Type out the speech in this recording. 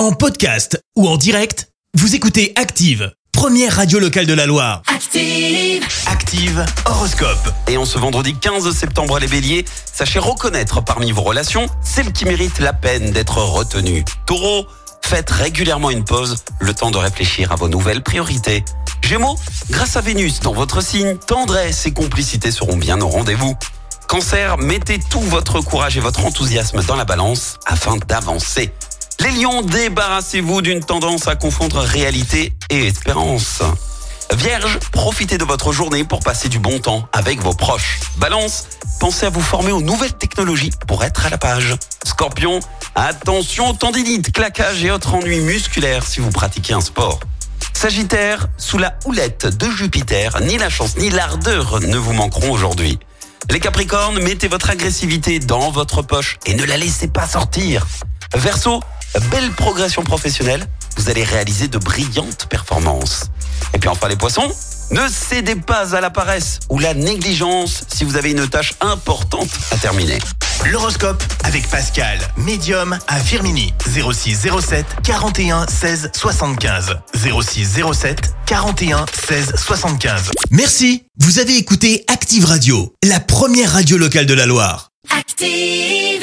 En podcast ou en direct, vous écoutez Active, première radio locale de la Loire. Active. Active Horoscope. Et en ce vendredi 15 septembre, les béliers, sachez reconnaître parmi vos relations celles qui méritent la peine d'être retenues. Taureau, faites régulièrement une pause, le temps de réfléchir à vos nouvelles priorités. Gémeaux, grâce à Vénus dans votre signe, tendresse et complicité seront bien au rendez-vous. Cancer, mettez tout votre courage et votre enthousiasme dans la balance afin d'avancer. Les lions, débarrassez-vous d'une tendance à confondre réalité et espérance. Vierge, profitez de votre journée pour passer du bon temps avec vos proches. Balance, pensez à vous former aux nouvelles technologies pour être à la page. Scorpion, attention aux tendinites, claquages et autres ennuis musculaires si vous pratiquez un sport. Sagittaire, sous la houlette de Jupiter, ni la chance ni l'ardeur ne vous manqueront aujourd'hui. Les Capricornes, mettez votre agressivité dans votre poche et ne la laissez pas sortir. Verseau, belle progression professionnelle, vous allez réaliser de brillantes performances. Et puis enfin les poissons, ne cédez pas à la paresse ou la négligence si vous avez une tâche importante à terminer. L'horoscope avec Pascal, médium à Firmini. 06 07 41 16 75. 06 07 41 16 75. Merci, vous avez écouté Active Radio, la première radio locale de la Loire. Active.